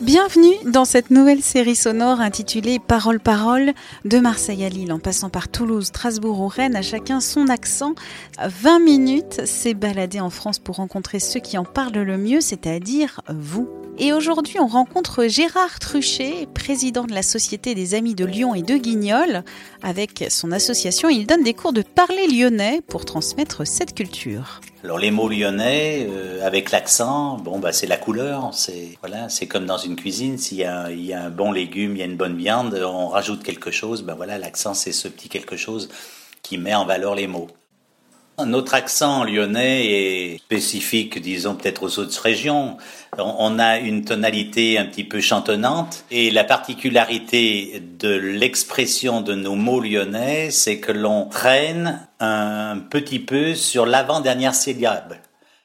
Bienvenue dans cette nouvelle série sonore intitulée Parole parole de Marseille à Lille en passant par Toulouse, Strasbourg ou Rennes, à chacun son accent. 20 minutes, c'est balader en France pour rencontrer ceux qui en parlent le mieux, c'est-à-dire vous. Et aujourd'hui, on rencontre Gérard Truchet, président de la Société des Amis de Lyon et de Guignol. Avec son association, il donne des cours de parler lyonnais pour transmettre cette culture. Alors les mots lyonnais, euh, avec l'accent, bon bah c'est la couleur, c'est voilà, c'est comme dans une cuisine, s'il y, a, il y a un bon légume, il y a une bonne viande, on rajoute quelque chose, ben voilà, l'accent c'est ce petit quelque chose qui met en valeur les mots. Notre accent lyonnais est spécifique, disons peut-être aux autres régions. On a une tonalité un petit peu chantonnante et la particularité de l'expression de nos mots lyonnais, c'est que l'on traîne un petit peu sur l'avant-dernière syllabe.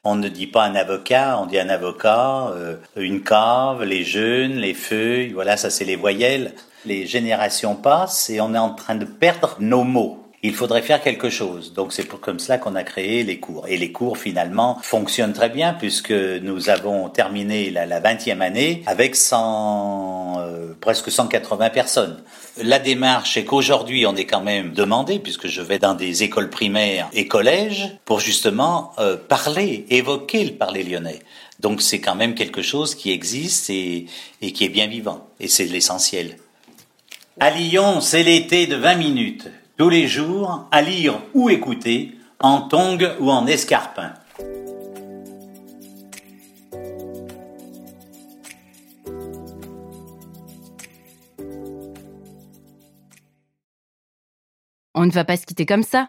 On ne dit pas un avocat, on dit un avocat, euh, une cave, les jeunes, les feuilles, voilà, ça c'est les voyelles. Les générations passent et on est en train de perdre nos mots il faudrait faire quelque chose. Donc c'est comme cela qu'on a créé les cours. Et les cours finalement fonctionnent très bien puisque nous avons terminé la, la 20e année avec 100, euh, presque 180 personnes. La démarche est qu'aujourd'hui on est quand même demandé, puisque je vais dans des écoles primaires et collèges, pour justement euh, parler, évoquer le parler lyonnais. Donc c'est quand même quelque chose qui existe et, et qui est bien vivant. Et c'est l'essentiel. À Lyon, c'est l'été de 20 minutes tous les jours à lire ou écouter en tongs ou en escarpin. On ne va pas se quitter comme ça.